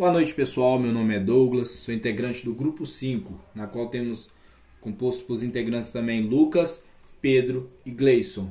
Boa noite, pessoal. Meu nome é Douglas, sou integrante do grupo 5, na qual temos composto por integrantes também Lucas, Pedro e Gleison.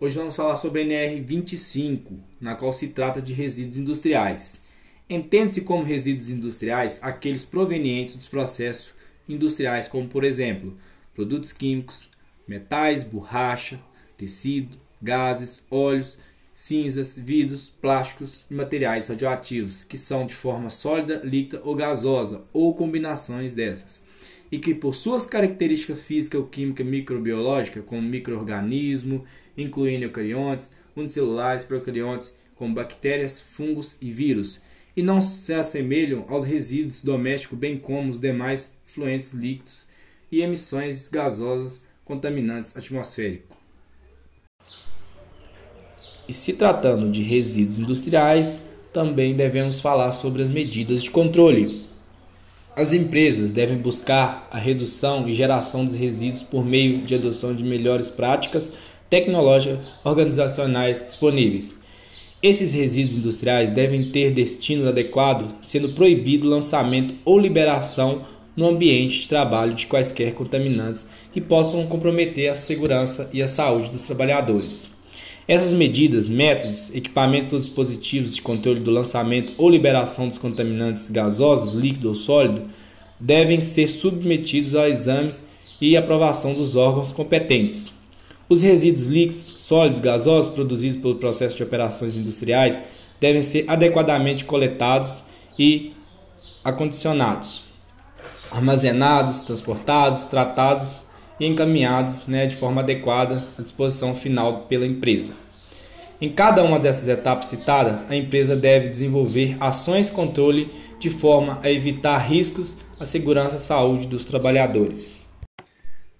Hoje vamos falar sobre a NR25, na qual se trata de resíduos industriais. Entende-se como resíduos industriais aqueles provenientes dos processos industriais, como por exemplo, produtos químicos, metais, borracha, tecido, gases, óleos cinzas, vidros, plásticos e materiais radioativos, que são de forma sólida, líquida ou gasosa, ou combinações dessas, e que por suas características físicas ou química microbiológica, como microorganismo, incluindo eucariontes, unicelulares, procariontes, como bactérias, fungos e vírus, e não se assemelham aos resíduos domésticos, bem como os demais fluentes líquidos e emissões gasosas contaminantes atmosféricos. E se tratando de resíduos industriais, também devemos falar sobre as medidas de controle. As empresas devem buscar a redução e geração dos resíduos por meio de adoção de melhores práticas tecnológicas organizacionais disponíveis. Esses resíduos industriais devem ter destino adequado, sendo proibido lançamento ou liberação no ambiente de trabalho de quaisquer contaminantes que possam comprometer a segurança e a saúde dos trabalhadores. Essas medidas, métodos, equipamentos ou dispositivos de controle do lançamento ou liberação dos contaminantes gasosos, líquido ou sólido devem ser submetidos a exames e aprovação dos órgãos competentes. Os resíduos líquidos, sólidos, gasosos produzidos pelo processo de operações industriais devem ser adequadamente coletados e acondicionados, armazenados, transportados, tratados e encaminhados né, de forma adequada à disposição final pela empresa. Em cada uma dessas etapas citadas, a empresa deve desenvolver ações controle de forma a evitar riscos à segurança e saúde dos trabalhadores.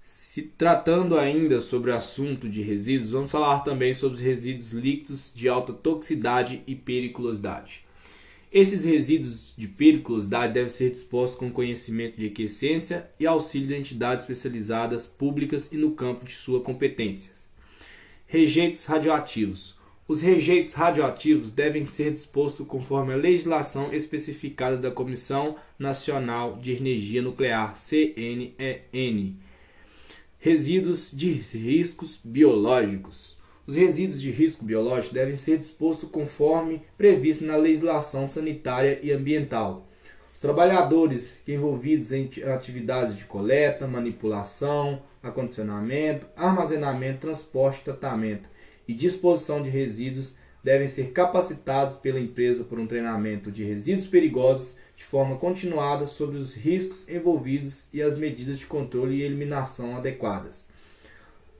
Se tratando ainda sobre o assunto de resíduos, vamos falar também sobre os resíduos líquidos de alta toxicidade e periculosidade. Esses resíduos de periculosidade devem ser dispostos com conhecimento de equiescência e auxílio de entidades especializadas públicas e no campo de sua competência. Rejeitos radioativos. Os rejeitos radioativos devem ser dispostos conforme a legislação especificada da Comissão Nacional de Energia Nuclear, CNEN. Resíduos de riscos biológicos. Os resíduos de risco biológico devem ser dispostos conforme previsto na legislação sanitária e ambiental. Os trabalhadores envolvidos em atividades de coleta, manipulação, acondicionamento, armazenamento, transporte, tratamento e disposição de resíduos devem ser capacitados pela empresa por um treinamento de resíduos perigosos de forma continuada sobre os riscos envolvidos e as medidas de controle e eliminação adequadas.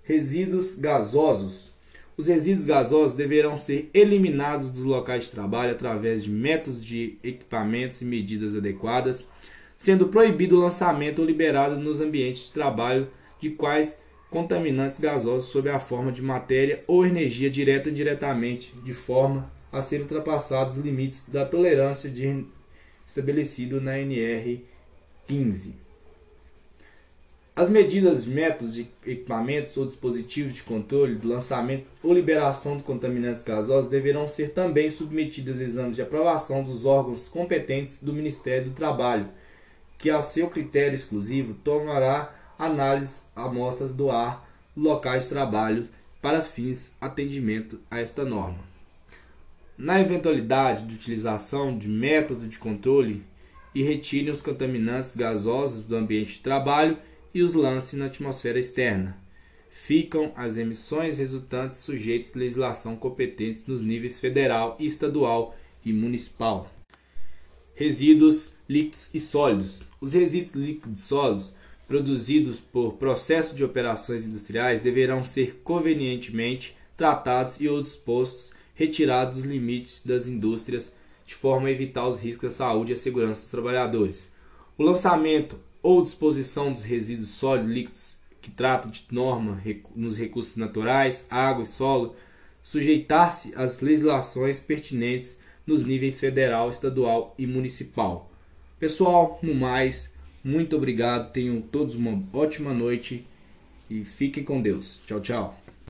Resíduos gasosos os resíduos gasosos deverão ser eliminados dos locais de trabalho através de métodos de equipamentos e medidas adequadas, sendo proibido o lançamento ou liberado nos ambientes de trabalho de quais contaminantes gasosos sob a forma de matéria ou energia direta ou indiretamente, de forma a ser ultrapassados os limites da tolerância de estabelecido na NR 15. As medidas, métodos equipamentos ou dispositivos de controle do lançamento ou liberação de contaminantes gasosos deverão ser também submetidas a exames de aprovação dos órgãos competentes do Ministério do Trabalho, que, a seu critério exclusivo, tomará análise amostras do ar locais de trabalho para fins atendimento a esta norma. Na eventualidade de utilização de método de controle e retirem os contaminantes gasosos do ambiente de trabalho e os lance na atmosfera externa. Ficam as emissões resultantes sujeitas à legislação competente nos níveis federal, estadual e municipal. Resíduos líquidos e sólidos. Os resíduos líquidos e sólidos produzidos por processo de operações industriais deverão ser convenientemente tratados e ou dispostos retirados dos limites das indústrias de forma a evitar os riscos à saúde e à segurança dos trabalhadores. O lançamento ou disposição dos resíduos sólidos líquidos que trata de norma nos recursos naturais, água e solo, sujeitar-se às legislações pertinentes nos níveis federal, estadual e municipal. Pessoal, no mais, muito obrigado, tenham todos uma ótima noite e fiquem com Deus. Tchau, tchau.